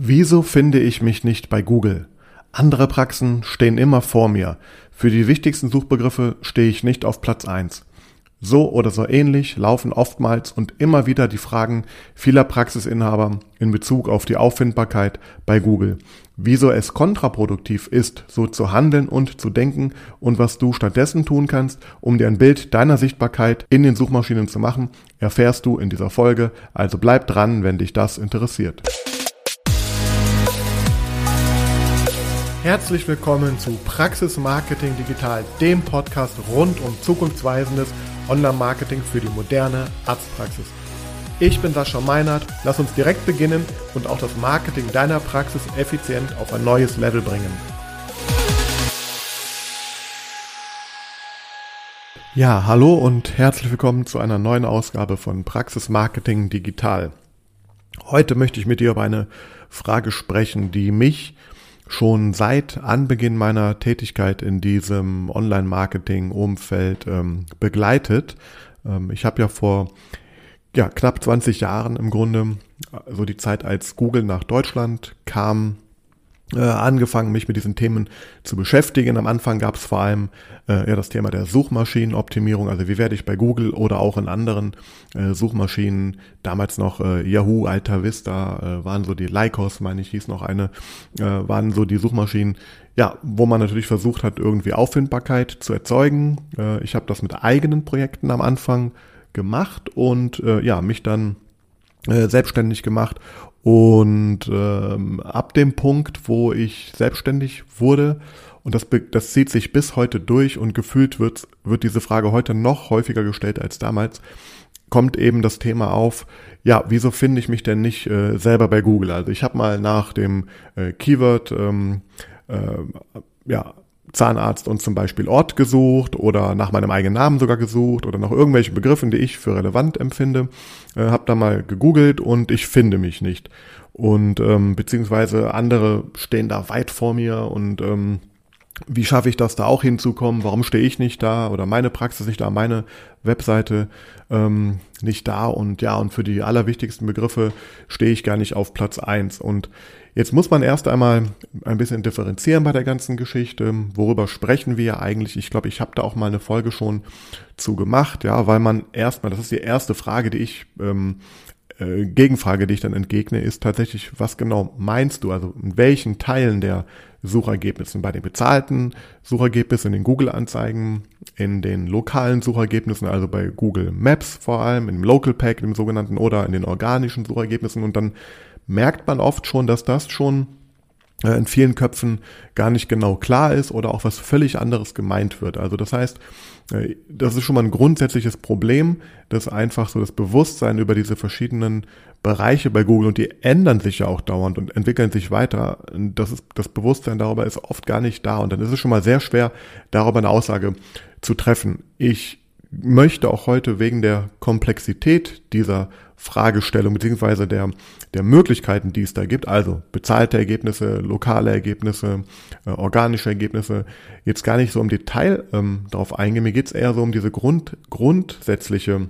Wieso finde ich mich nicht bei Google? Andere Praxen stehen immer vor mir. Für die wichtigsten Suchbegriffe stehe ich nicht auf Platz 1. So oder so ähnlich laufen oftmals und immer wieder die Fragen vieler Praxisinhaber in Bezug auf die Auffindbarkeit bei Google. Wieso es kontraproduktiv ist, so zu handeln und zu denken und was du stattdessen tun kannst, um dir ein Bild deiner Sichtbarkeit in den Suchmaschinen zu machen, erfährst du in dieser Folge. Also bleib dran, wenn dich das interessiert. Herzlich willkommen zu Praxis Marketing Digital, dem Podcast rund um zukunftsweisendes Online-Marketing für die moderne Arztpraxis. Ich bin Sascha Meinert, lass uns direkt beginnen und auch das Marketing deiner Praxis effizient auf ein neues Level bringen. Ja, hallo und herzlich willkommen zu einer neuen Ausgabe von Praxis Marketing Digital. Heute möchte ich mit dir über eine Frage sprechen, die mich schon seit Anbeginn meiner Tätigkeit in diesem Online-Marketing-Umfeld ähm, begleitet. Ähm, ich habe ja vor ja, knapp 20 Jahren im Grunde, so die Zeit, als Google nach Deutschland kam, äh, angefangen, mich mit diesen Themen zu beschäftigen. Am Anfang gab es vor allem äh, ja das Thema der Suchmaschinenoptimierung, also wie werde ich bei Google oder auch in anderen äh, Suchmaschinen, damals noch äh, Yahoo, Alta Vista, äh, waren so die Lycos, meine ich, hieß noch eine, äh, waren so die Suchmaschinen, ja, wo man natürlich versucht hat, irgendwie Auffindbarkeit zu erzeugen. Äh, ich habe das mit eigenen Projekten am Anfang gemacht und äh, ja, mich dann äh, selbstständig gemacht und ähm, ab dem Punkt, wo ich selbstständig wurde, und das, das zieht sich bis heute durch und gefühlt wird, wird diese Frage heute noch häufiger gestellt als damals, kommt eben das Thema auf, ja, wieso finde ich mich denn nicht äh, selber bei Google? Also ich habe mal nach dem äh, Keyword ähm, äh, ja, Zahnarzt und zum Beispiel Ort gesucht oder nach meinem eigenen Namen sogar gesucht oder nach irgendwelchen Begriffen, die ich für relevant empfinde. Äh, habe da mal gegoogelt und ich finde mich nicht. Und ähm, beziehungsweise andere stehen da weit vor mir und ähm, wie schaffe ich das da auch hinzukommen? Warum stehe ich nicht da oder meine Praxis nicht da, meine Webseite ähm, nicht da? Und ja, und für die allerwichtigsten Begriffe stehe ich gar nicht auf Platz eins Und Jetzt muss man erst einmal ein bisschen differenzieren bei der ganzen Geschichte. Worüber sprechen wir eigentlich? Ich glaube, ich habe da auch mal eine Folge schon zu gemacht, ja, weil man erstmal, das ist die erste Frage, die ich ähm, äh, Gegenfrage, die ich dann entgegne, ist tatsächlich, was genau meinst du? Also in welchen Teilen der Suchergebnissen? Bei den bezahlten Suchergebnissen, in den Google-Anzeigen, in den lokalen Suchergebnissen, also bei Google Maps vor allem, im Local Pack, dem sogenannten, oder in den organischen Suchergebnissen und dann merkt man oft schon, dass das schon in vielen Köpfen gar nicht genau klar ist oder auch was völlig anderes gemeint wird. Also das heißt, äh, das ist schon mal ein grundsätzliches Problem, dass einfach so das Bewusstsein über diese verschiedenen Bereiche bei Google und die ändern sich ja auch dauernd und entwickeln sich weiter. Das, ist, das Bewusstsein darüber ist oft gar nicht da und dann ist es schon mal sehr schwer, darüber eine Aussage zu treffen. Ich möchte auch heute wegen der Komplexität dieser Fragestellung beziehungsweise der, der Möglichkeiten, die es da gibt, also bezahlte Ergebnisse, lokale Ergebnisse, äh, organische Ergebnisse, jetzt gar nicht so im Detail ähm, darauf eingehen. Mir geht es eher so um diese Grund, grundsätzliche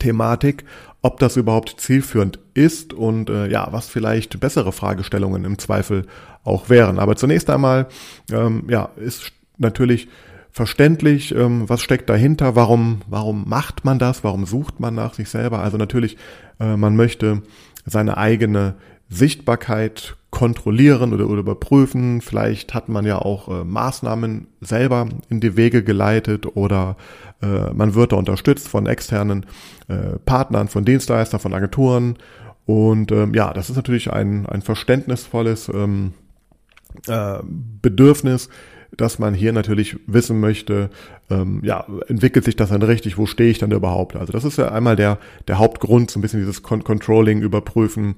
Thematik, ob das überhaupt zielführend ist und äh, ja, was vielleicht bessere Fragestellungen im Zweifel auch wären. Aber zunächst einmal, ähm, ja, ist natürlich verständlich, ähm, was steckt dahinter, warum, warum macht man das, warum sucht man nach sich selber. Also natürlich, äh, man möchte seine eigene Sichtbarkeit kontrollieren oder, oder überprüfen. Vielleicht hat man ja auch äh, Maßnahmen selber in die Wege geleitet oder äh, man wird da unterstützt von externen äh, Partnern, von Dienstleistern, von Agenturen. Und ähm, ja, das ist natürlich ein, ein verständnisvolles ähm, äh, Bedürfnis, dass man hier natürlich wissen möchte, ähm, ja, entwickelt sich das dann richtig, wo stehe ich dann überhaupt? Also das ist ja einmal der, der Hauptgrund, so ein bisschen dieses Con Controlling überprüfen.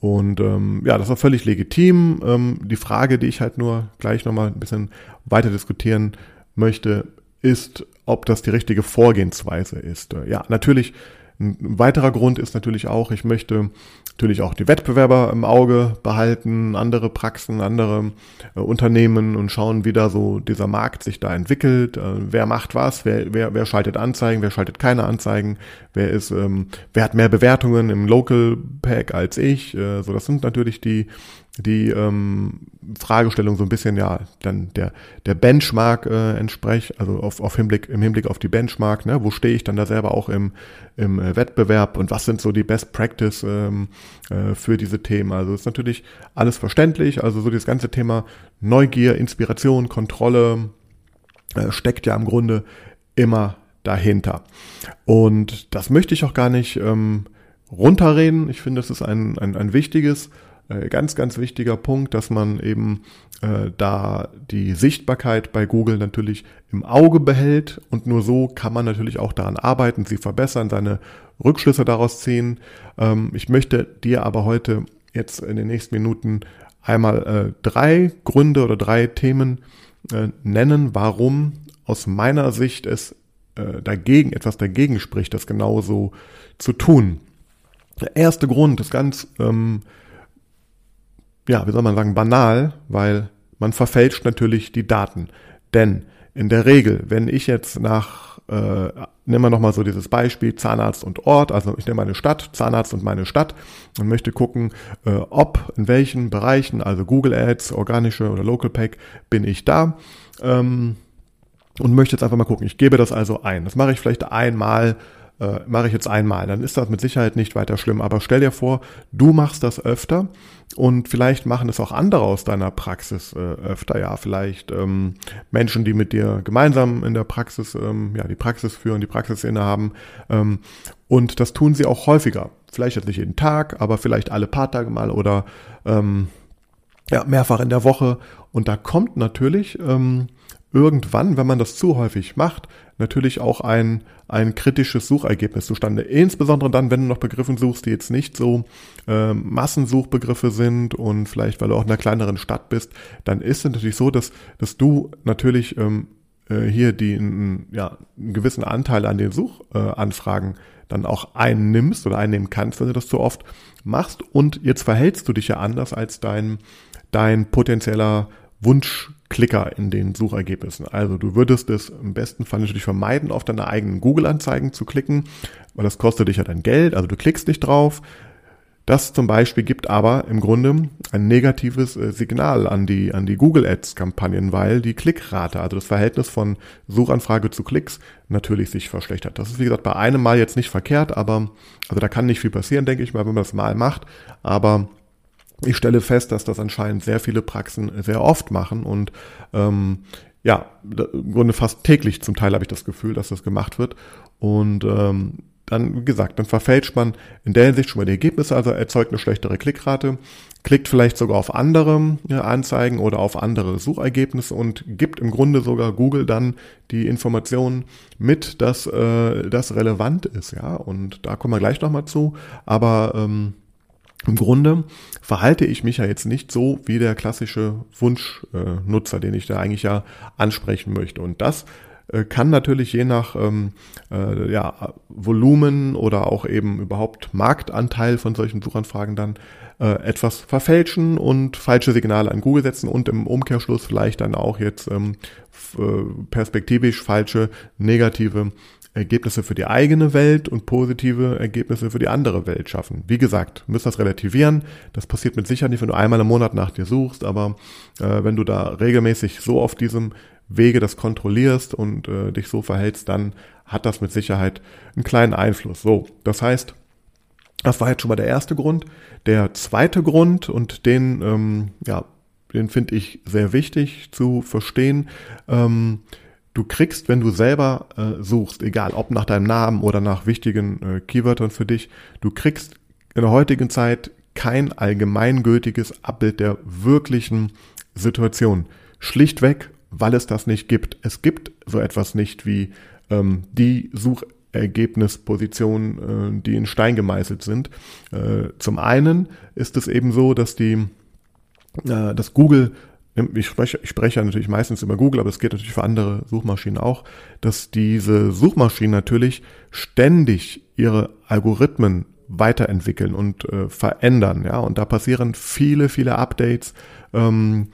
Und ähm, ja, das auch völlig legitim. Ähm, die Frage, die ich halt nur gleich nochmal ein bisschen weiter diskutieren möchte, ist, ob das die richtige Vorgehensweise ist. Ja, natürlich Ein weiterer Grund ist natürlich auch, ich möchte natürlich auch die Wettbewerber im Auge behalten, andere Praxen, andere äh, Unternehmen und schauen, wie da so dieser Markt sich da entwickelt. Äh, wer macht was? Wer, wer, wer schaltet Anzeigen? Wer schaltet keine Anzeigen? Wer ist, ähm, wer hat mehr Bewertungen im Local Pack als ich? Äh, so, das sind natürlich die die ähm, Fragestellung so ein bisschen ja dann der der Benchmark äh, entspricht, also auf, auf Hinblick im Hinblick auf die Benchmark, ne, wo stehe ich dann da selber auch im im äh, Wettbewerb und was sind so die Best Practice ähm, äh, für diese Themen? Also ist natürlich alles verständlich, also so das ganze Thema Neugier, Inspiration, Kontrolle äh, steckt ja im Grunde immer dahinter und das möchte ich auch gar nicht ähm, runterreden. Ich finde, das ist ein, ein, ein wichtiges ganz, ganz wichtiger Punkt, dass man eben äh, da die Sichtbarkeit bei Google natürlich im Auge behält und nur so kann man natürlich auch daran arbeiten, sie verbessern, seine Rückschlüsse daraus ziehen. Ähm, ich möchte dir aber heute jetzt in den nächsten Minuten einmal äh, drei Gründe oder drei Themen äh, nennen, warum aus meiner Sicht es äh, dagegen, etwas dagegen spricht, das genauso zu tun. Der erste Grund ist ganz ähm, ja, wie soll man sagen, banal, weil man verfälscht natürlich die Daten. Denn in der Regel, wenn ich jetzt nach, äh, nehmen wir nochmal so dieses Beispiel Zahnarzt und Ort, also ich nehme meine Stadt, Zahnarzt und meine Stadt und möchte gucken, äh, ob, in welchen Bereichen, also Google Ads, organische oder Local Pack, bin ich da. Ähm, und möchte jetzt einfach mal gucken. Ich gebe das also ein. Das mache ich vielleicht einmal äh, mache ich jetzt einmal, dann ist das mit Sicherheit nicht weiter schlimm. Aber stell dir vor, du machst das öfter und vielleicht machen es auch andere aus deiner Praxis äh, öfter. Ja, vielleicht ähm, Menschen, die mit dir gemeinsam in der Praxis, ähm, ja, die Praxis führen, die Praxis innehaben. Ähm, und das tun sie auch häufiger. Vielleicht jetzt nicht jeden Tag, aber vielleicht alle paar Tage mal oder ähm, ja, mehrfach in der Woche. Und da kommt natürlich ähm, irgendwann, wenn man das zu häufig macht, natürlich auch ein, ein kritisches Suchergebnis zustande. Insbesondere dann, wenn du noch Begriffe suchst, die jetzt nicht so äh, Massensuchbegriffe sind und vielleicht, weil du auch in einer kleineren Stadt bist, dann ist es natürlich so, dass, dass du natürlich ähm, äh, hier die, ja, einen gewissen Anteil an den Suchanfragen äh, dann auch einnimmst oder einnehmen kannst, wenn du das zu oft machst. Und jetzt verhältst du dich ja anders als dein, dein potenzieller Wunschklicker in den Suchergebnissen. Also du würdest es im besten Fall natürlich vermeiden, auf deine eigenen Google-Anzeigen zu klicken, weil das kostet dich ja dann Geld, also du klickst nicht drauf. Das zum Beispiel gibt aber im Grunde ein negatives äh, Signal an die, an die Google Ads Kampagnen, weil die Klickrate, also das Verhältnis von Suchanfrage zu Klicks natürlich sich verschlechtert. Das ist wie gesagt bei einem Mal jetzt nicht verkehrt, aber also da kann nicht viel passieren, denke ich mal, wenn man das mal macht, aber ich stelle fest, dass das anscheinend sehr viele Praxen sehr oft machen und ähm, ja, im Grunde fast täglich zum Teil habe ich das Gefühl, dass das gemacht wird. Und ähm, dann, wie gesagt, dann verfälscht man in der Hinsicht schon mal die Ergebnisse, also erzeugt eine schlechtere Klickrate, klickt vielleicht sogar auf andere Anzeigen oder auf andere Suchergebnisse und gibt im Grunde sogar Google dann die Informationen mit, dass äh, das relevant ist, ja. Und da kommen wir gleich nochmal zu. Aber ähm, im Grunde verhalte ich mich ja jetzt nicht so wie der klassische Wunschnutzer, den ich da eigentlich ja ansprechen möchte. Und das äh, kann natürlich je nach ähm, äh, ja, Volumen oder auch eben überhaupt Marktanteil von solchen Suchanfragen dann äh, etwas verfälschen und falsche Signale an Google setzen und im Umkehrschluss vielleicht dann auch jetzt ähm, äh, perspektivisch falsche negative Ergebnisse für die eigene Welt und positive Ergebnisse für die andere Welt schaffen. Wie gesagt, müsst das relativieren. Das passiert mit Sicherheit nicht, wenn du einmal im Monat nach dir suchst, aber äh, wenn du da regelmäßig so auf diesem Wege das kontrollierst und äh, dich so verhältst, dann hat das mit Sicherheit einen kleinen Einfluss. So, das heißt, das war jetzt schon mal der erste Grund. Der zweite Grund, und den, ähm, ja, den finde ich sehr wichtig zu verstehen, ähm, du kriegst, wenn du selber äh, suchst, egal ob nach deinem Namen oder nach wichtigen äh, Keywörtern für dich, du kriegst in der heutigen Zeit kein allgemeingültiges Abbild der wirklichen Situation. Schlichtweg, weil es das nicht gibt. Es gibt so etwas nicht wie ähm, die Suchergebnispositionen, äh, die in Stein gemeißelt sind. Äh, zum einen ist es eben so, dass die, äh, dass Google ich spreche, ich spreche ja natürlich meistens über Google, aber es geht natürlich für andere Suchmaschinen auch, dass diese Suchmaschinen natürlich ständig ihre Algorithmen weiterentwickeln und äh, verändern. Ja, und da passieren viele, viele Updates ähm,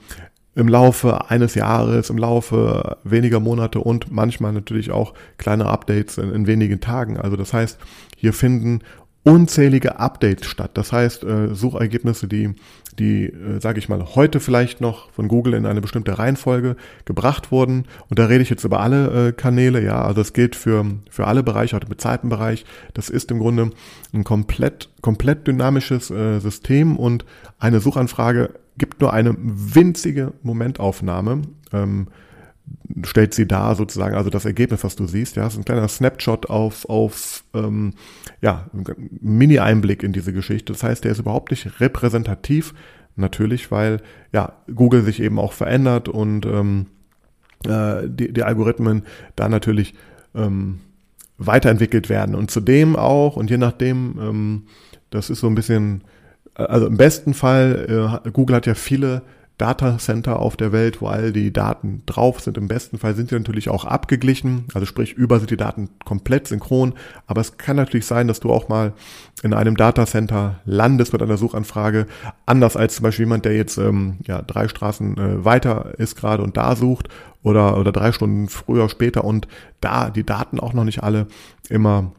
im Laufe eines Jahres, im Laufe weniger Monate und manchmal natürlich auch kleine Updates in, in wenigen Tagen. Also das heißt, hier finden unzählige Updates statt. Das heißt, äh, Suchergebnisse, die, die, äh, sage ich mal, heute vielleicht noch von Google in eine bestimmte Reihenfolge gebracht wurden. Und da rede ich jetzt über alle äh, Kanäle, ja, also das gilt für, für alle Bereiche, heute mit Zeitenbereich. Das ist im Grunde ein komplett, komplett dynamisches äh, System und eine Suchanfrage gibt nur eine winzige Momentaufnahme. Ähm, stellt sie dar sozusagen, also das Ergebnis, was du siehst, ja, ist ein kleiner Snapshot auf, auf ähm, ja, Mini-Einblick in diese Geschichte. Das heißt, der ist überhaupt nicht repräsentativ, natürlich, weil ja Google sich eben auch verändert und ähm, äh, die, die Algorithmen da natürlich ähm, weiterentwickelt werden. Und zudem auch, und je nachdem, ähm, das ist so ein bisschen, äh, also im besten Fall, äh, Google hat ja viele Datacenter auf der Welt, wo all die Daten drauf sind. Im besten Fall sind sie natürlich auch abgeglichen, also sprich, über sind die Daten komplett synchron. Aber es kann natürlich sein, dass du auch mal in einem Datacenter landest mit einer Suchanfrage, anders als zum Beispiel jemand, der jetzt ähm, ja, drei Straßen äh, weiter ist gerade und da sucht oder, oder drei Stunden früher, später und da die Daten auch noch nicht alle immer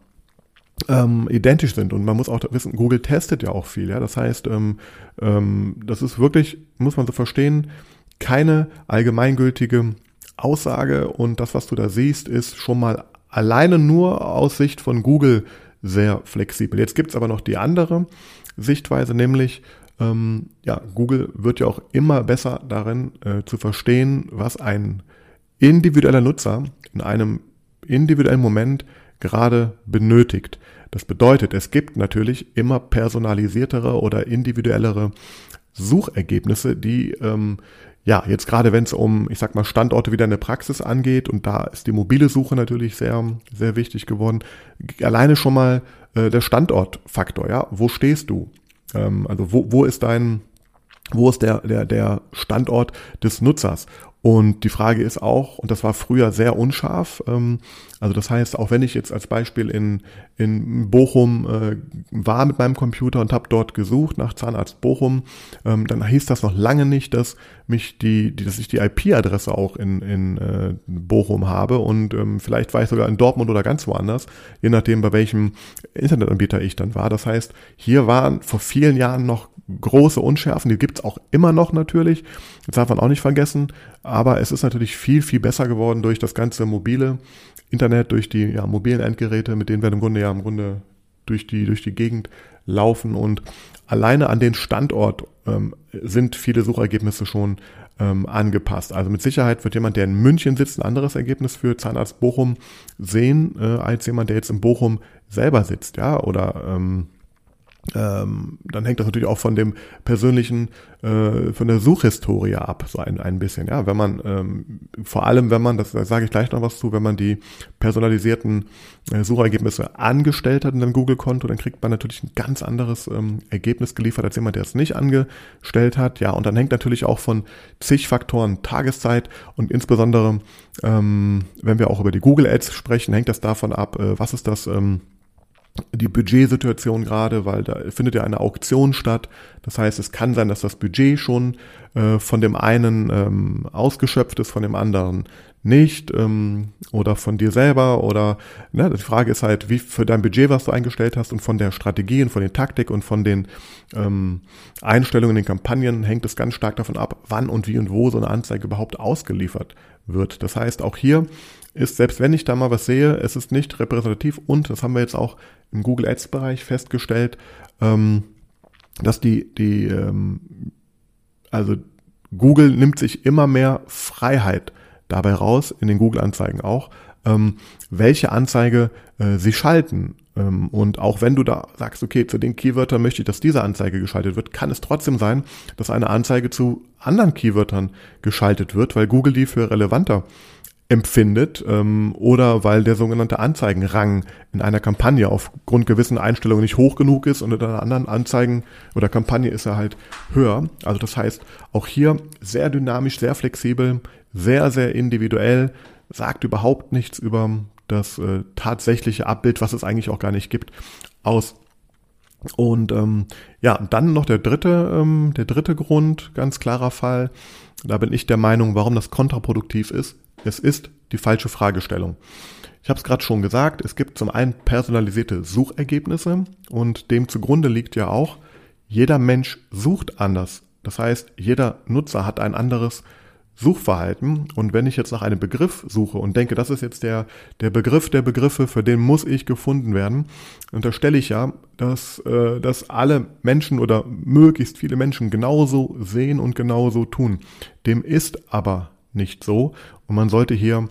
ähm, identisch sind. Und man muss auch wissen, Google testet ja auch viel. Ja? Das heißt, ähm, ähm, das ist wirklich, muss man so verstehen, keine allgemeingültige Aussage. Und das, was du da siehst, ist schon mal alleine nur aus Sicht von Google sehr flexibel. Jetzt gibt's aber noch die andere Sichtweise, nämlich ähm, ja, Google wird ja auch immer besser darin äh, zu verstehen, was ein individueller Nutzer in einem individuellen Moment gerade benötigt. Das bedeutet, es gibt natürlich immer personalisiertere oder individuellere Suchergebnisse, die ähm, ja jetzt gerade wenn es um, ich sag mal, Standorte wieder in der Praxis angeht und da ist die mobile Suche natürlich sehr sehr wichtig geworden. Alleine schon mal äh, der Standortfaktor, ja, wo stehst du? Ähm, also wo wo ist dein wo ist der, der, der Standort des Nutzers? Und die Frage ist auch, und das war früher sehr unscharf, ähm, also das heißt, auch wenn ich jetzt als Beispiel in, in Bochum äh, war mit meinem Computer und habe dort gesucht nach Zahnarzt Bochum, ähm, dann hieß das noch lange nicht, dass mich die, die dass ich die IP-Adresse auch in, in äh, Bochum habe. Und ähm, vielleicht war ich sogar in Dortmund oder ganz woanders, je nachdem bei welchem Internetanbieter ich dann war. Das heißt, hier waren vor vielen Jahren noch große Unschärfen, die gibt's auch immer noch natürlich, das darf man auch nicht vergessen, aber es ist natürlich viel, viel besser geworden durch das ganze mobile Internet, durch die ja, mobilen Endgeräte, mit denen wir im Grunde ja im Grunde durch die, durch die Gegend laufen und alleine an den Standort ähm, sind viele Suchergebnisse schon ähm, angepasst. Also mit Sicherheit wird jemand, der in München sitzt, ein anderes Ergebnis für Zahnarzt Bochum sehen, äh, als jemand, der jetzt in Bochum selber sitzt, ja, oder ähm, ähm, dann hängt das natürlich auch von dem persönlichen, äh, von der Suchhistorie ab, so ein, ein bisschen. Ja, wenn man, ähm, vor allem wenn man, das da sage ich gleich noch was zu, wenn man die personalisierten äh, Suchergebnisse angestellt hat in einem Google-Konto, dann kriegt man natürlich ein ganz anderes ähm, Ergebnis geliefert als jemand, der es nicht angestellt hat. Ja, und dann hängt natürlich auch von zig Faktoren Tageszeit und insbesondere, ähm, wenn wir auch über die Google Ads sprechen, hängt das davon ab, äh, was ist das, ähm, die Budgetsituation gerade, weil da findet ja eine Auktion statt. Das heißt, es kann sein, dass das Budget schon äh, von dem einen ähm, ausgeschöpft ist, von dem anderen nicht ähm, oder von dir selber oder ne, die Frage ist halt, wie für dein Budget, was du eingestellt hast und von der Strategie und von den Taktik und von den ähm, Einstellungen in den Kampagnen hängt es ganz stark davon ab, wann und wie und wo so eine Anzeige überhaupt ausgeliefert wird. Das heißt, auch hier ist, selbst wenn ich da mal was sehe, es ist nicht repräsentativ und das haben wir jetzt auch im Google Ads Bereich festgestellt, ähm, dass die, die, ähm, also Google nimmt sich immer mehr Freiheit dabei raus, in den Google-Anzeigen auch, ähm, welche Anzeige äh, sie schalten. Ähm, und auch wenn du da sagst, okay, zu den Keywörtern möchte ich, dass diese Anzeige geschaltet wird, kann es trotzdem sein, dass eine Anzeige zu anderen Keywörtern geschaltet wird, weil Google die für relevanter empfindet ähm, oder weil der sogenannte Anzeigenrang in einer Kampagne aufgrund gewissen Einstellungen nicht hoch genug ist und in einer anderen Anzeigen oder Kampagne ist er halt höher. Also das heißt, auch hier sehr dynamisch, sehr flexibel, sehr, sehr individuell, sagt überhaupt nichts über das äh, tatsächliche Abbild, was es eigentlich auch gar nicht gibt, aus. Und ähm, ja, dann noch der dritte, ähm, der dritte Grund, ganz klarer Fall. Da bin ich der Meinung, warum das kontraproduktiv ist. Es ist die falsche Fragestellung. Ich habe es gerade schon gesagt, es gibt zum einen personalisierte Suchergebnisse und dem zugrunde liegt ja auch, jeder Mensch sucht anders. Das heißt, jeder Nutzer hat ein anderes Suchverhalten. Und wenn ich jetzt nach einem Begriff suche und denke, das ist jetzt der, der Begriff der Begriffe, für den muss ich gefunden werden, unterstelle ich ja, dass, äh, dass alle Menschen oder möglichst viele Menschen genauso sehen und genauso tun. Dem ist aber nicht so. Und man sollte hier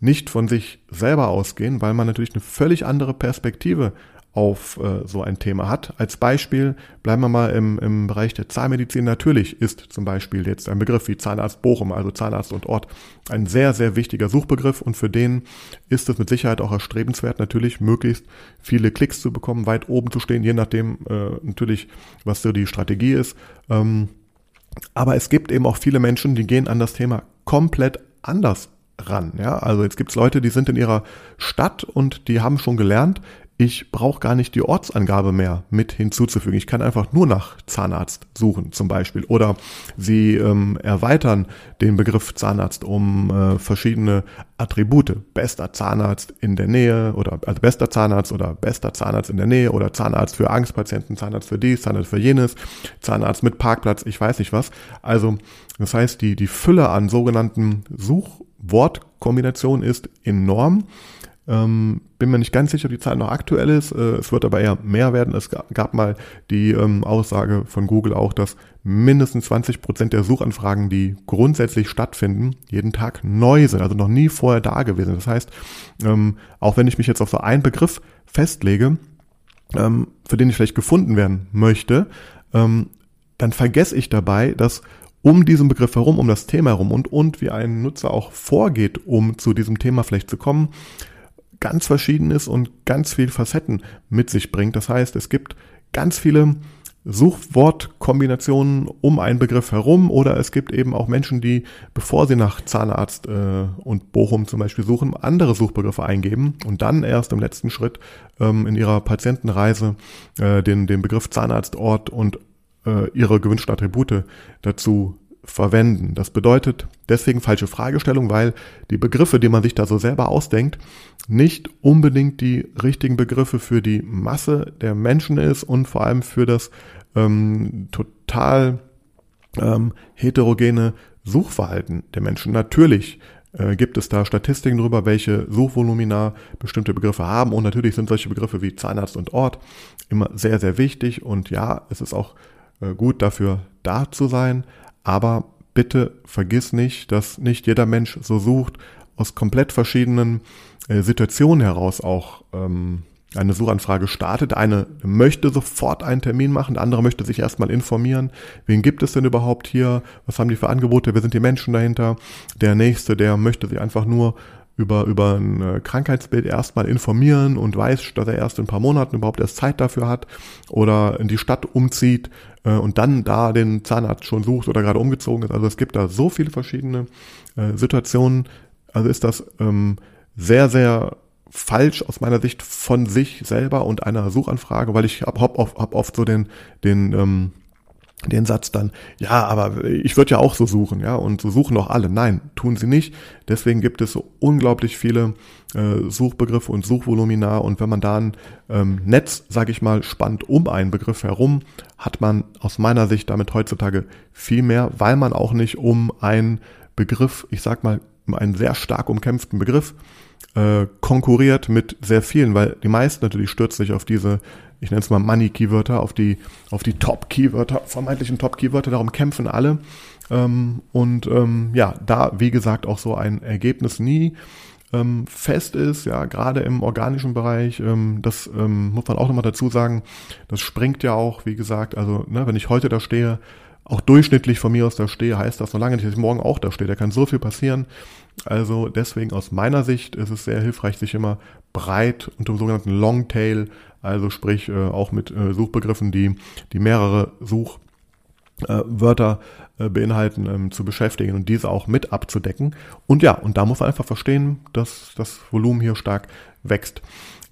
nicht von sich selber ausgehen, weil man natürlich eine völlig andere Perspektive auf äh, so ein Thema hat. Als Beispiel bleiben wir mal im, im Bereich der Zahnmedizin. Natürlich ist zum Beispiel jetzt ein Begriff wie Zahnarzt Bochum, also Zahnarzt und Ort, ein sehr, sehr wichtiger Suchbegriff und für den ist es mit Sicherheit auch erstrebenswert, natürlich möglichst viele Klicks zu bekommen, weit oben zu stehen, je nachdem äh, natürlich, was so die Strategie ist. Ähm, aber es gibt eben auch viele Menschen, die gehen an das Thema komplett anders ran. Ja, also jetzt gibt's Leute, die sind in ihrer Stadt und die haben schon gelernt, ich brauche gar nicht die Ortsangabe mehr mit hinzuzufügen. Ich kann einfach nur nach Zahnarzt suchen zum Beispiel. Oder sie ähm, erweitern den Begriff Zahnarzt um äh, verschiedene Attribute. Bester Zahnarzt in der Nähe oder also bester Zahnarzt oder bester Zahnarzt in der Nähe oder Zahnarzt für Angstpatienten, Zahnarzt für dies, Zahnarzt für jenes, Zahnarzt mit Parkplatz, ich weiß nicht was. Also das heißt, die, die Fülle an sogenannten Suchwortkombinationen ist enorm. Ähm, bin mir nicht ganz sicher, ob die Zahl noch aktuell ist. Äh, es wird aber eher mehr werden. Es gab mal die ähm, Aussage von Google auch, dass mindestens 20 Prozent der Suchanfragen, die grundsätzlich stattfinden, jeden Tag neu sind, also noch nie vorher da gewesen. Das heißt, ähm, auch wenn ich mich jetzt auf so einen Begriff festlege, ähm, für den ich vielleicht gefunden werden möchte, ähm, dann vergesse ich dabei, dass um diesen Begriff herum, um das Thema herum und, und wie ein Nutzer auch vorgeht, um zu diesem Thema vielleicht zu kommen, ganz verschieden ist und ganz viel Facetten mit sich bringt. Das heißt, es gibt ganz viele Suchwortkombinationen um einen Begriff herum oder es gibt eben auch Menschen, die, bevor sie nach Zahnarzt äh, und Bochum zum Beispiel suchen, andere Suchbegriffe eingeben und dann erst im letzten Schritt ähm, in ihrer Patientenreise äh, den, den Begriff Zahnarztort und äh, ihre gewünschten Attribute dazu verwenden. Das bedeutet deswegen falsche Fragestellung, weil die Begriffe, die man sich da so selber ausdenkt, nicht unbedingt die richtigen Begriffe für die Masse der Menschen ist und vor allem für das ähm, total ähm, heterogene Suchverhalten der Menschen. Natürlich äh, gibt es da Statistiken darüber, welche Suchvolumina bestimmte Begriffe haben und natürlich sind solche Begriffe wie Zahnarzt und Ort immer sehr, sehr wichtig und ja, es ist auch äh, gut dafür da zu sein, aber bitte vergiss nicht, dass nicht jeder Mensch so sucht, aus komplett verschiedenen äh, Situationen heraus auch ähm, eine Suchanfrage startet. Eine möchte sofort einen Termin machen, der andere möchte sich erstmal informieren. Wen gibt es denn überhaupt hier? Was haben die für Angebote? Wer sind die Menschen dahinter? Der nächste, der möchte sich einfach nur über, über ein äh, Krankheitsbild erstmal informieren und weiß, dass er erst in ein paar Monaten überhaupt erst Zeit dafür hat oder in die Stadt umzieht äh, und dann da den Zahnarzt schon sucht oder gerade umgezogen ist. Also es gibt da so viele verschiedene äh, Situationen. Also ist das ähm, sehr, sehr falsch aus meiner Sicht von sich selber und einer Suchanfrage, weil ich habe hab, hab oft so den, den ähm, den Satz dann, ja, aber ich würde ja auch so suchen, ja, und so suchen doch alle. Nein, tun sie nicht. Deswegen gibt es so unglaublich viele äh, Suchbegriffe und Suchvolumina und wenn man da ein ähm, Netz, sage ich mal, spannt um einen Begriff herum, hat man aus meiner Sicht damit heutzutage viel mehr, weil man auch nicht um einen Begriff, ich sag mal, um einen sehr stark umkämpften Begriff äh, konkurriert mit sehr vielen, weil die meisten natürlich stürzen sich auf diese ich nenne es mal Money-Keywörter, auf die, auf die Top-Keywörter, vermeintlichen Top-Keywörter, darum kämpfen alle. Ähm, und ähm, ja, da, wie gesagt, auch so ein Ergebnis nie ähm, fest ist, ja, gerade im organischen Bereich, ähm, das ähm, muss man auch nochmal dazu sagen, das springt ja auch, wie gesagt, also ne, wenn ich heute da stehe, auch durchschnittlich von mir aus da stehe, heißt das noch lange nicht, dass ich morgen auch da stehe. Da kann so viel passieren. Also deswegen aus meiner Sicht ist es sehr hilfreich, sich immer breit unter dem sogenannten Longtail, also sprich äh, auch mit äh, Suchbegriffen, die, die mehrere Such äh, äh, beinhalten, ähm, zu beschäftigen und diese auch mit abzudecken. Und ja, und da muss man einfach verstehen, dass das Volumen hier stark wächst.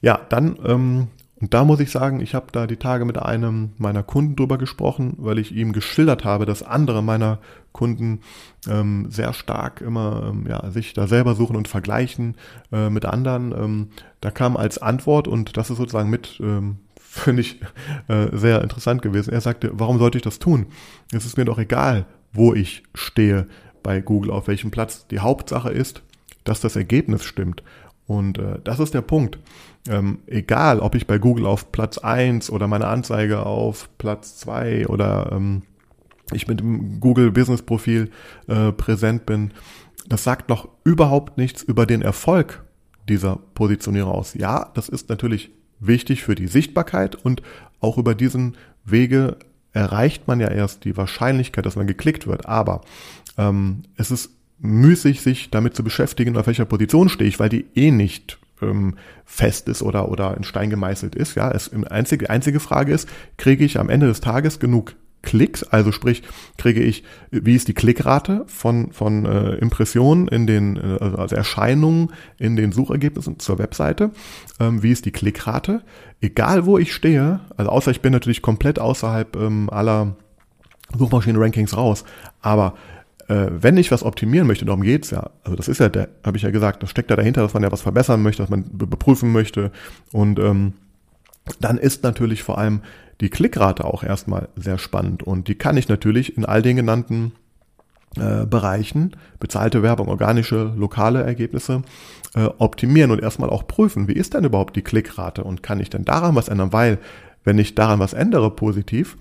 Ja, dann ähm, und da muss ich sagen, ich habe da die Tage mit einem meiner Kunden drüber gesprochen, weil ich ihm geschildert habe, dass andere meiner Kunden ähm, sehr stark immer ähm, ja, sich da selber suchen und vergleichen äh, mit anderen. Ähm, da kam als Antwort, und das ist sozusagen mit, ähm, finde ich, äh, sehr interessant gewesen. Er sagte, warum sollte ich das tun? Es ist mir doch egal, wo ich stehe bei Google, auf welchem Platz. Die Hauptsache ist, dass das Ergebnis stimmt. Und äh, das ist der Punkt. Ähm, egal, ob ich bei Google auf Platz eins oder meine Anzeige auf Platz zwei oder ähm, ich mit dem Google Business Profil äh, präsent bin, das sagt noch überhaupt nichts über den Erfolg dieser Positionierung aus. Ja, das ist natürlich wichtig für die Sichtbarkeit und auch über diesen Wege erreicht man ja erst die Wahrscheinlichkeit, dass man geklickt wird. Aber ähm, es ist müßig, sich damit zu beschäftigen, auf welcher Position stehe ich, weil die eh nicht ähm, fest ist oder, oder in Stein gemeißelt ist. Ja, es, einzige, einzige Frage ist, kriege ich am Ende des Tages genug Klicks, also sprich, kriege ich, wie ist die Klickrate von, von äh, Impressionen in den, äh, also Erscheinungen in den Suchergebnissen zur Webseite, ähm, wie ist die Klickrate, egal wo ich stehe, also außer ich bin natürlich komplett außerhalb ähm, aller Suchmaschinen-Rankings raus, aber äh, wenn ich was optimieren möchte, darum geht's ja. Also das ist ja habe ich ja gesagt, das steckt ja dahinter, dass man ja was verbessern möchte, dass man beprüfen möchte. Und ähm, dann ist natürlich vor allem die Klickrate auch erstmal sehr spannend. Und die kann ich natürlich in all den genannten äh, Bereichen, bezahlte Werbung, organische, lokale Ergebnisse, äh, optimieren und erstmal auch prüfen, wie ist denn überhaupt die Klickrate und kann ich denn daran was ändern? Weil, wenn ich daran was ändere positiv,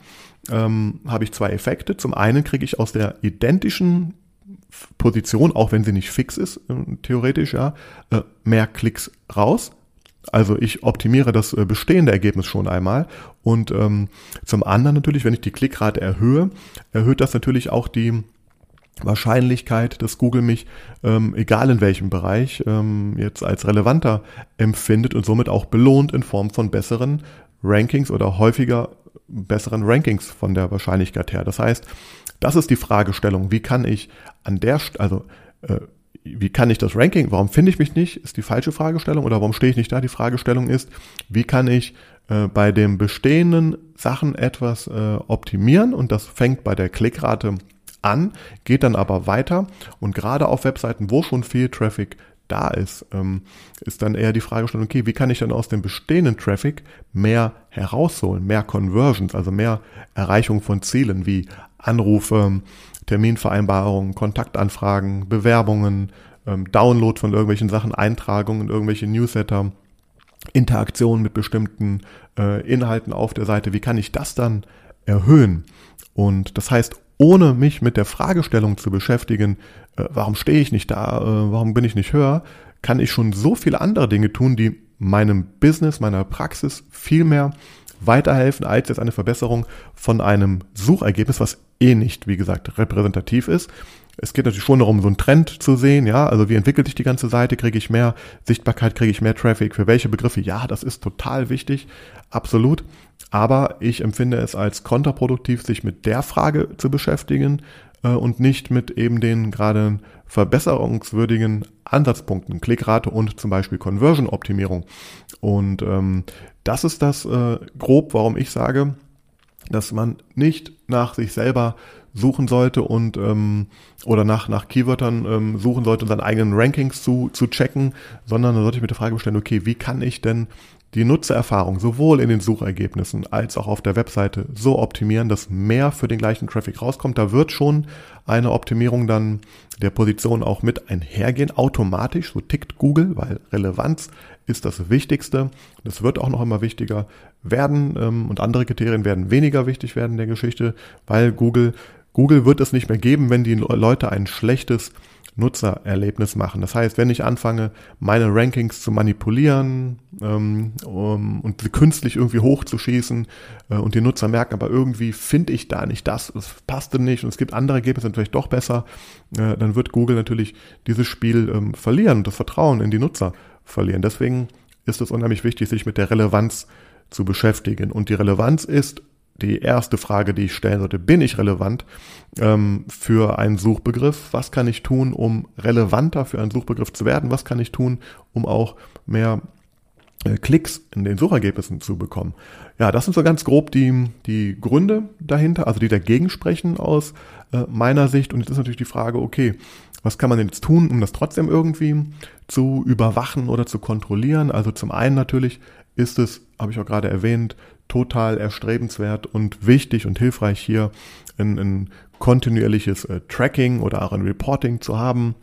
ähm, habe ich zwei Effekte. Zum einen kriege ich aus der identischen Position, auch wenn sie nicht fix ist, äh, theoretisch, ja, äh, mehr Klicks raus. Also ich optimiere das äh, bestehende Ergebnis schon einmal. Und ähm, zum anderen natürlich, wenn ich die Klickrate erhöhe, erhöht das natürlich auch die Wahrscheinlichkeit, dass Google mich, ähm, egal in welchem Bereich, ähm, jetzt als relevanter empfindet und somit auch belohnt in Form von besseren Rankings oder häufiger besseren Rankings von der Wahrscheinlichkeit her. Das heißt, das ist die Fragestellung, wie kann ich an der, also äh, wie kann ich das Ranking, warum finde ich mich nicht, ist die falsche Fragestellung oder warum stehe ich nicht da? Die Fragestellung ist, wie kann ich äh, bei den bestehenden Sachen etwas äh, optimieren und das fängt bei der Klickrate an, geht dann aber weiter und gerade auf Webseiten, wo schon viel Traffic da ist, ähm, ist dann eher die Fragestellung, okay, wie kann ich dann aus dem bestehenden Traffic mehr herausholen, mehr Conversions, also mehr Erreichung von Zielen wie Anrufe, Terminvereinbarungen, Kontaktanfragen, Bewerbungen, ähm, Download von irgendwelchen Sachen, Eintragungen, irgendwelche Newsletter, Interaktionen mit bestimmten äh, Inhalten auf der Seite. Wie kann ich das dann erhöhen? Und das heißt, ohne mich mit der Fragestellung zu beschäftigen, äh, warum stehe ich nicht da, äh, warum bin ich nicht höher, kann ich schon so viele andere Dinge tun, die meinem Business, meiner Praxis viel mehr weiterhelfen als jetzt eine Verbesserung von einem Suchergebnis, was eh nicht, wie gesagt, repräsentativ ist. Es geht natürlich schon darum, so einen Trend zu sehen, ja, also wie entwickelt sich die ganze Seite, kriege ich mehr Sichtbarkeit, kriege ich mehr Traffic, für welche Begriffe, ja, das ist total wichtig, absolut, aber ich empfinde es als kontraproduktiv, sich mit der Frage zu beschäftigen äh, und nicht mit eben den gerade verbesserungswürdigen Ansatzpunkten, Klickrate und zum Beispiel Conversion-Optimierung. Und ähm, das ist das äh, grob, warum ich sage, dass man nicht nach sich selber suchen sollte und ähm, oder nach nach Keywörtern ähm, suchen sollte, um seine eigenen Rankings zu zu checken, sondern da sollte ich mir die Frage stellen, okay, wie kann ich denn die Nutzererfahrung sowohl in den Suchergebnissen als auch auf der Webseite so optimieren, dass mehr für den gleichen Traffic rauskommt. Da wird schon eine Optimierung dann der Position auch mit einhergehen, automatisch, so tickt Google, weil Relevanz ist das Wichtigste. Das wird auch noch immer wichtiger werden ähm, und andere Kriterien werden weniger wichtig werden in der Geschichte, weil Google, Google wird es nicht mehr geben, wenn die Leute ein schlechtes Nutzererlebnis machen. Das heißt, wenn ich anfange, meine Rankings zu manipulieren ähm, um, und sie künstlich irgendwie hochzuschießen äh, und die Nutzer merken, aber irgendwie finde ich da nicht das, es passte nicht und es gibt andere Ergebnisse vielleicht doch besser, äh, dann wird Google natürlich dieses Spiel ähm, verlieren und das Vertrauen in die Nutzer verlieren. Deswegen ist es unheimlich wichtig, sich mit der Relevanz zu beschäftigen. Und die Relevanz ist die erste Frage, die ich stellen sollte, bin ich relevant ähm, für einen Suchbegriff? Was kann ich tun, um relevanter für einen Suchbegriff zu werden? Was kann ich tun, um auch mehr äh, Klicks in den Suchergebnissen zu bekommen? Ja, das sind so ganz grob die, die Gründe dahinter, also die dagegen sprechen aus äh, meiner Sicht. Und jetzt ist natürlich die Frage, okay, was kann man denn jetzt tun, um das trotzdem irgendwie zu überwachen oder zu kontrollieren? Also zum einen natürlich ist es, habe ich auch gerade erwähnt, total erstrebenswert und wichtig und hilfreich hier ein, ein kontinuierliches äh, Tracking oder auch ein Reporting zu haben.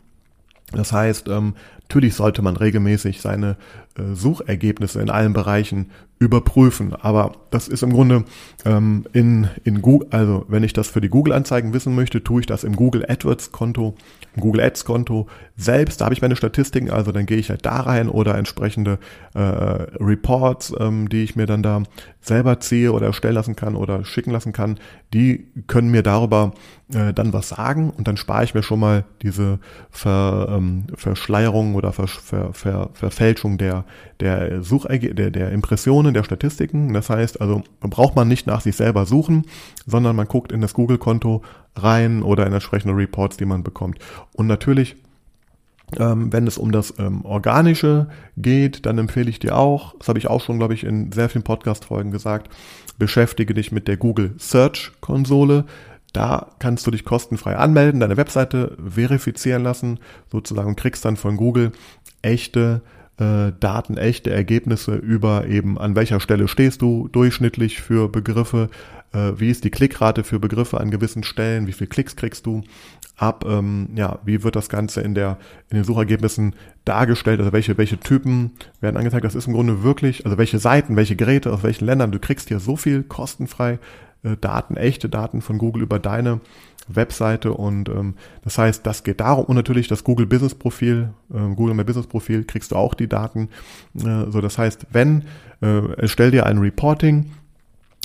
Das heißt, ähm, natürlich sollte man regelmäßig seine äh, Suchergebnisse in allen Bereichen überprüfen. Aber das ist im Grunde ähm, in, in Google, also wenn ich das für die Google-Anzeigen wissen möchte, tue ich das im Google AdWords-Konto, im Google Ads-Konto selbst. Da habe ich meine Statistiken, also dann gehe ich halt da rein oder entsprechende äh, Reports, ähm, die ich mir dann da selber ziehe oder erstellen lassen kann oder schicken lassen kann, die können mir darüber äh, dann was sagen und dann spare ich mir schon mal diese Ver, ähm, Verschleierung oder Ver, Ver, Ver, Verfälschung der, der Suchergebnisse, der, der Impressionen der Statistiken. Das heißt also, braucht man nicht nach sich selber suchen, sondern man guckt in das Google-Konto rein oder in entsprechende Reports, die man bekommt. Und natürlich ähm, wenn es um das ähm, Organische geht, dann empfehle ich dir auch, das habe ich auch schon, glaube ich, in sehr vielen Podcast-Folgen gesagt, beschäftige dich mit der Google Search Konsole. Da kannst du dich kostenfrei anmelden, deine Webseite verifizieren lassen, sozusagen und kriegst dann von Google echte äh, Daten, echte Ergebnisse über eben an welcher Stelle stehst du durchschnittlich für Begriffe, äh, wie ist die Klickrate für Begriffe an gewissen Stellen, wie viel Klicks kriegst du ab, ähm, ja, wie wird das Ganze in der in den Suchergebnissen dargestellt, also welche welche Typen werden angezeigt. Das ist im Grunde wirklich, also welche Seiten, welche Geräte aus welchen Ländern. Du kriegst hier so viel kostenfrei äh, Daten, echte Daten von Google über deine Webseite. Und ähm, das heißt, das geht darum. Und natürlich das Google Business Profil, äh, Google My Business Profil kriegst du auch die Daten. Äh, so, das heißt, wenn äh, stell dir ein Reporting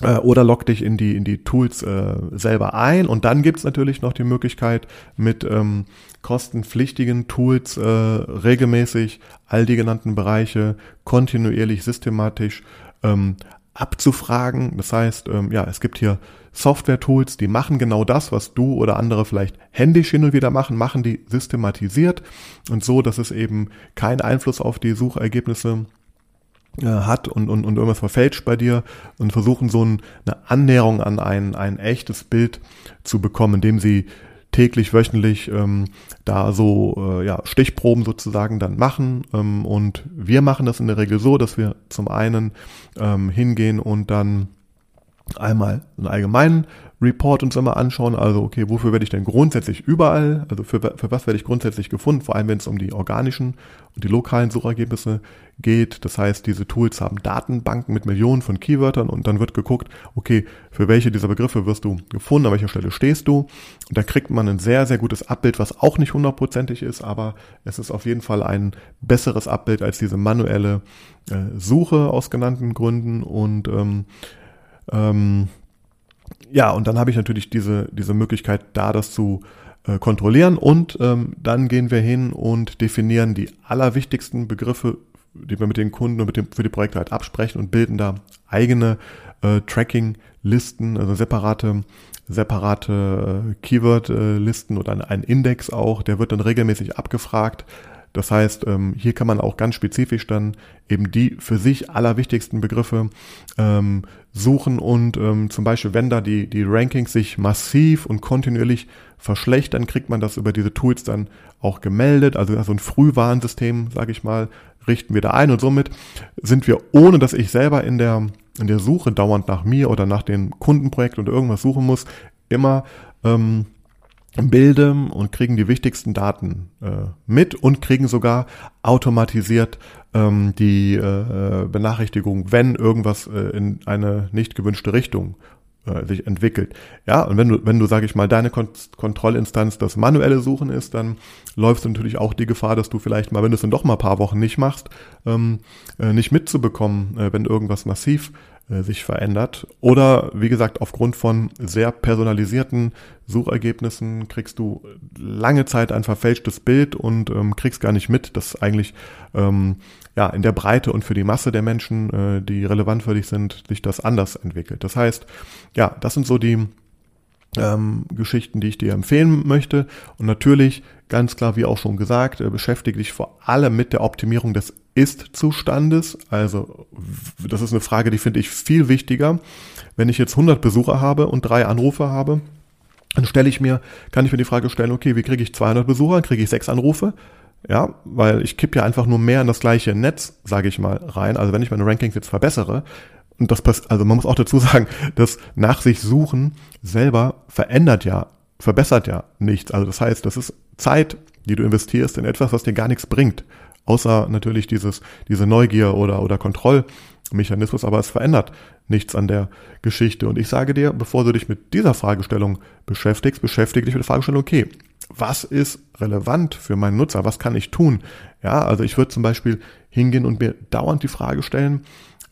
äh, oder log dich in die in die Tools äh, selber ein. Und dann gibt's natürlich noch die Möglichkeit mit ähm, kostenpflichtigen Tools äh, regelmäßig all die genannten Bereiche kontinuierlich systematisch ähm, abzufragen. Das heißt, ähm, ja, es gibt hier Software-Tools, die machen genau das, was du oder andere vielleicht händisch hin und wieder machen, machen die systematisiert und so, dass es eben keinen Einfluss auf die Suchergebnisse äh, hat und, und, und irgendwas verfälscht bei dir und versuchen so ein, eine Annäherung an ein, ein echtes Bild zu bekommen, indem sie täglich, wöchentlich ähm, da so äh, ja, Stichproben sozusagen dann machen. Ähm, und wir machen das in der Regel so, dass wir zum einen ähm, hingehen und dann einmal einen allgemeinen Report uns immer anschauen. Also, okay, wofür werde ich denn grundsätzlich überall, also für, für was werde ich grundsätzlich gefunden, vor allem wenn es um die organischen und die lokalen Suchergebnisse geht. Das heißt, diese Tools haben Datenbanken mit Millionen von Keywörtern und dann wird geguckt, okay, für welche dieser Begriffe wirst du gefunden, an welcher Stelle stehst du. Und da kriegt man ein sehr, sehr gutes Abbild, was auch nicht hundertprozentig ist, aber es ist auf jeden Fall ein besseres Abbild als diese manuelle äh, Suche aus genannten Gründen und ähm, ähm, ja, und dann habe ich natürlich diese, diese Möglichkeit, da das zu äh, kontrollieren. Und ähm, dann gehen wir hin und definieren die allerwichtigsten Begriffe, die wir mit den Kunden und mit dem, für die Projekte halt absprechen und bilden da eigene äh, Tracking-Listen, also separate separate äh, Keyword-Listen oder einen Index auch, der wird dann regelmäßig abgefragt das heißt, ähm, hier kann man auch ganz spezifisch dann eben die für sich allerwichtigsten Begriffe ähm, suchen und ähm, zum Beispiel, wenn da die, die Rankings sich massiv und kontinuierlich verschlechtern, kriegt man das über diese Tools dann auch gemeldet. Also so ein Frühwarnsystem, sage ich mal, richten wir da ein und somit sind wir, ohne dass ich selber in der, in der Suche dauernd nach mir oder nach den Kundenprojekten oder irgendwas suchen muss, immer ähm, Bilde und kriegen die wichtigsten Daten äh, mit und kriegen sogar automatisiert ähm, die äh, Benachrichtigung, wenn irgendwas äh, in eine nicht gewünschte Richtung äh, sich entwickelt. Ja, und wenn du, wenn du, sag ich mal, deine Kon Kontrollinstanz das manuelle Suchen ist, dann läufst du natürlich auch die Gefahr, dass du vielleicht mal, wenn du es dann doch mal ein paar Wochen nicht machst, ähm, äh, nicht mitzubekommen, äh, wenn irgendwas massiv äh, sich verändert. Oder wie gesagt, aufgrund von sehr personalisierten Suchergebnissen kriegst du lange Zeit ein verfälschtes Bild und ähm, kriegst gar nicht mit, dass eigentlich ähm, ja in der Breite und für die Masse der Menschen, äh, die relevant für dich sind, sich das anders entwickelt. Das heißt, ja, das sind so die ähm, Geschichten, die ich dir empfehlen möchte. Und natürlich, ganz klar, wie auch schon gesagt, äh, beschäftige dich vor allem mit der Optimierung des Ist-Zustandes. Also das ist eine Frage, die finde ich viel wichtiger. Wenn ich jetzt 100 Besucher habe und drei Anrufe habe, dann stelle ich mir, kann ich mir die Frage stellen, okay, wie kriege ich 200 Besucher, kriege ich sechs Anrufe? Ja, weil ich kipp ja einfach nur mehr in das gleiche Netz, sage ich mal, rein. Also wenn ich meine Rankings jetzt verbessere, und das passt, also man muss auch dazu sagen, das nach sich suchen selber verändert ja, verbessert ja nichts. Also das heißt, das ist Zeit, die du investierst in etwas, was dir gar nichts bringt. Außer natürlich dieses, diese Neugier oder, oder Kontrollmechanismus, aber es verändert nichts an der Geschichte. Und ich sage dir, bevor du dich mit dieser Fragestellung beschäftigst, beschäftige dich mit der Fragestellung, okay, was ist relevant für meinen Nutzer? Was kann ich tun? Ja, also ich würde zum Beispiel hingehen und mir dauernd die Frage stellen,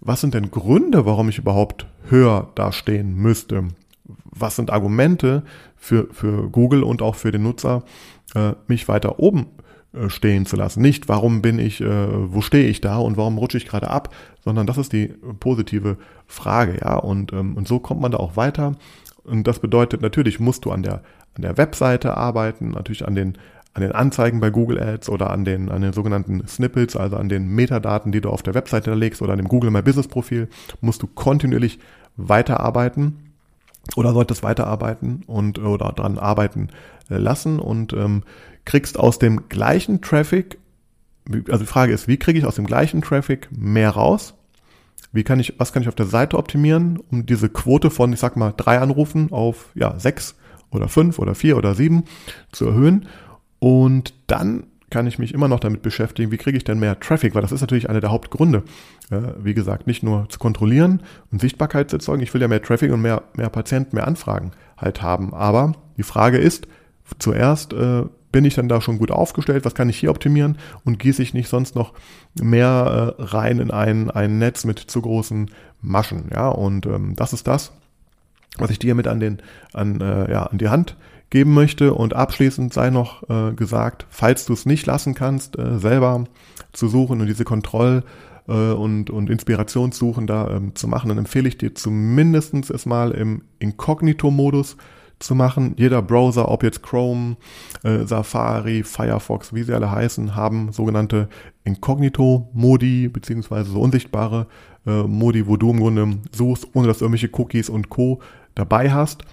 was sind denn Gründe, warum ich überhaupt höher dastehen müsste? Was sind Argumente für, für Google und auch für den Nutzer, äh, mich weiter oben stehen zu lassen? Nicht, warum bin ich, äh, wo stehe ich da und warum rutsche ich gerade ab, sondern das ist die positive Frage, ja. Und, ähm, und so kommt man da auch weiter. Und das bedeutet, natürlich musst du an der, an der Webseite arbeiten, natürlich an den, an den Anzeigen bei Google Ads oder an den, an den sogenannten Snippets, also an den Metadaten, die du auf der Webseite legst oder an dem Google My Business Profil, musst du kontinuierlich weiterarbeiten oder solltest weiterarbeiten und oder dran arbeiten äh, lassen und ähm, kriegst aus dem gleichen Traffic, also die Frage ist, wie kriege ich aus dem gleichen Traffic mehr raus? Wie kann ich, was kann ich auf der Seite optimieren, um diese Quote von, ich sag mal, drei Anrufen auf ja, sechs oder fünf oder vier oder sieben zu erhöhen? Und dann kann ich mich immer noch damit beschäftigen, wie kriege ich denn mehr Traffic, weil das ist natürlich einer der Hauptgründe. wie gesagt, nicht nur zu kontrollieren und Sichtbarkeit zu erzeugen, ich will ja mehr Traffic und mehr, mehr Patienten, mehr Anfragen halt haben. Aber die Frage ist, zuerst äh, bin ich dann da schon gut aufgestellt, was kann ich hier optimieren und gieße ich nicht sonst noch mehr äh, rein in ein, ein Netz mit zu großen Maschen. Ja, und ähm, das ist das, was ich dir mit an den, an, äh, ja, an die Hand geben möchte. Und abschließend sei noch äh, gesagt, falls du es nicht lassen kannst, äh, selber zu suchen und diese Kontroll- äh, und, und Inspirationssuchen da ähm, zu machen, dann empfehle ich dir zumindestens es mal im Inkognito-Modus zu machen. Jeder Browser, ob jetzt Chrome, äh, Safari, Firefox, wie sie alle heißen, haben sogenannte Inkognito-Modi, beziehungsweise so unsichtbare äh, Modi, wo du im Grunde suchst, ohne dass irgendwelche Cookies und Co. dabei hast.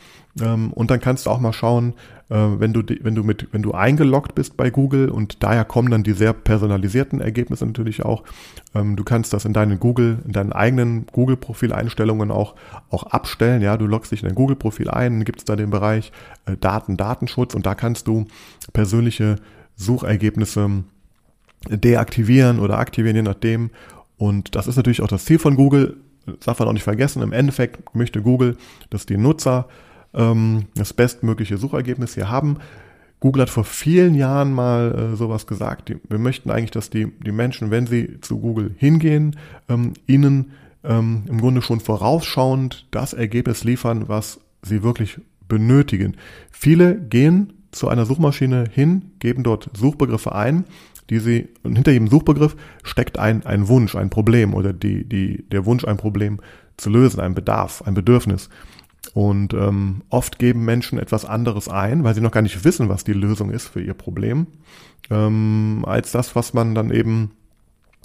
Ähm, und dann kannst du auch mal schauen, äh, wenn du, wenn du mit, wenn du eingeloggt bist bei Google und daher kommen dann die sehr personalisierten Ergebnisse natürlich auch. Ähm, du kannst das in deinen Google, in deinen eigenen Google-Profil-Einstellungen auch, auch abstellen. Ja, du loggst dich in dein Google-Profil ein, gibt es da den Bereich äh, Daten, Datenschutz und da kannst du persönliche Suchergebnisse deaktivieren oder aktivieren, je nachdem. Und das ist natürlich auch das Ziel von Google. Das darf man auch nicht vergessen. Im Endeffekt möchte Google, dass die Nutzer ähm, das bestmögliche Suchergebnis hier haben. Google hat vor vielen Jahren mal äh, sowas gesagt. Die, wir möchten eigentlich, dass die, die Menschen, wenn sie zu Google hingehen, ähm, ihnen ähm, im Grunde schon vorausschauend das Ergebnis liefern, was sie wirklich benötigen. Viele gehen zu einer Suchmaschine hin, geben dort Suchbegriffe ein, die sie, und hinter jedem Suchbegriff steckt ein, ein Wunsch, ein Problem oder die, die, der Wunsch, ein Problem zu lösen, ein Bedarf, ein Bedürfnis. Und ähm, oft geben Menschen etwas anderes ein, weil sie noch gar nicht wissen, was die Lösung ist für ihr Problem, ähm, als das, was man dann eben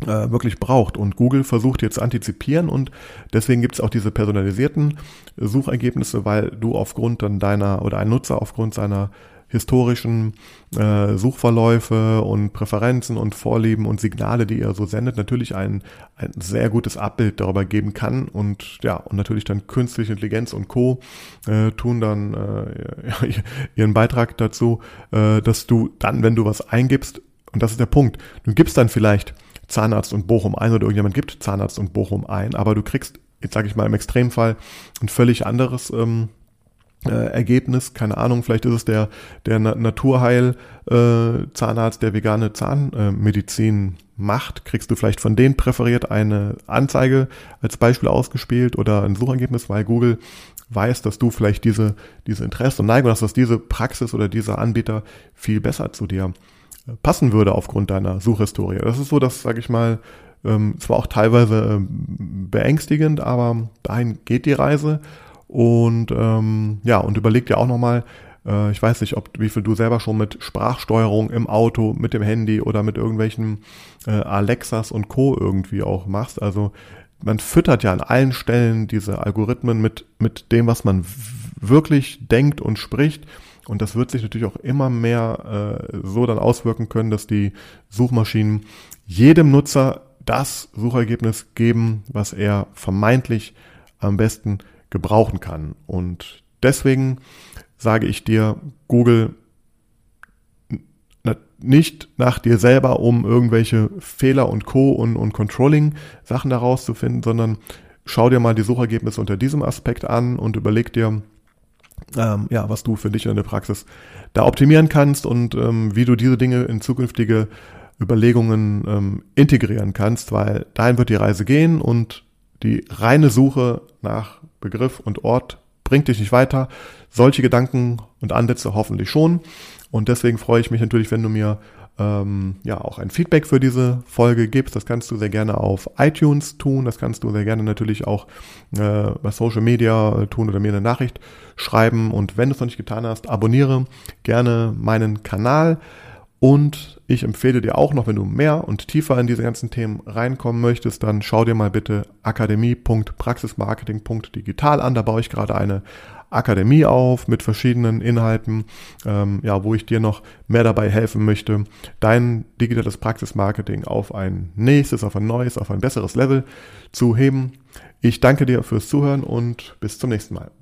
äh, wirklich braucht. Und Google versucht hier zu antizipieren und deswegen gibt es auch diese personalisierten Suchergebnisse, weil du aufgrund dann deiner oder ein Nutzer aufgrund seiner historischen äh, Suchverläufe und Präferenzen und Vorlieben und Signale, die er so sendet, natürlich ein, ein sehr gutes Abbild darüber geben kann und ja, und natürlich dann künstliche Intelligenz und Co. Äh, tun dann äh, ihren Beitrag dazu, äh, dass du dann, wenn du was eingibst, und das ist der Punkt, du gibst dann vielleicht Zahnarzt und Bochum ein oder irgendjemand gibt Zahnarzt und Bochum ein, aber du kriegst, jetzt sage ich mal im Extremfall, ein völlig anderes ähm, äh, Ergebnis, keine Ahnung, vielleicht ist es der, der Naturheil äh, Zahnarzt, der vegane Zahnmedizin macht, kriegst du vielleicht von denen präferiert eine Anzeige als Beispiel ausgespielt oder ein Suchergebnis, weil Google weiß, dass du vielleicht diese, diese Interesse und Neigung hast, dass diese Praxis oder dieser Anbieter viel besser zu dir äh, passen würde aufgrund deiner Suchhistorie. Das ist so, dass, sage ich mal, ähm, zwar auch teilweise ähm, beängstigend, aber dahin geht die Reise. Und ähm, ja, und überleg dir auch nochmal, äh, ich weiß nicht, ob wie viel du selber schon mit Sprachsteuerung im Auto, mit dem Handy oder mit irgendwelchen äh, Alexas und Co. irgendwie auch machst. Also man füttert ja an allen Stellen diese Algorithmen mit, mit dem, was man wirklich denkt und spricht. Und das wird sich natürlich auch immer mehr äh, so dann auswirken können, dass die Suchmaschinen jedem Nutzer das Suchergebnis geben, was er vermeintlich am besten gebrauchen kann. Und deswegen sage ich dir, Google nicht nach dir selber, um irgendwelche Fehler und Co. und, und Controlling-Sachen daraus zu finden, sondern schau dir mal die Suchergebnisse unter diesem Aspekt an und überleg dir, ähm, ja, was du für dich in der Praxis da optimieren kannst und ähm, wie du diese Dinge in zukünftige Überlegungen ähm, integrieren kannst, weil dahin wird die Reise gehen und die reine Suche nach Begriff und Ort bringt dich nicht weiter. Solche Gedanken und Ansätze hoffentlich schon. Und deswegen freue ich mich natürlich, wenn du mir ähm, ja auch ein Feedback für diese Folge gibst. Das kannst du sehr gerne auf iTunes tun. Das kannst du sehr gerne natürlich auch äh, bei Social Media tun oder mir eine Nachricht schreiben. Und wenn du es noch nicht getan hast, abonniere gerne meinen Kanal. Und ich empfehle dir auch noch, wenn du mehr und tiefer in diese ganzen Themen reinkommen möchtest, dann schau dir mal bitte akademie.praxismarketing.digital an. Da baue ich gerade eine Akademie auf mit verschiedenen Inhalten, ähm, ja, wo ich dir noch mehr dabei helfen möchte, dein digitales Praxismarketing auf ein nächstes, auf ein neues, auf ein besseres Level zu heben. Ich danke dir fürs Zuhören und bis zum nächsten Mal.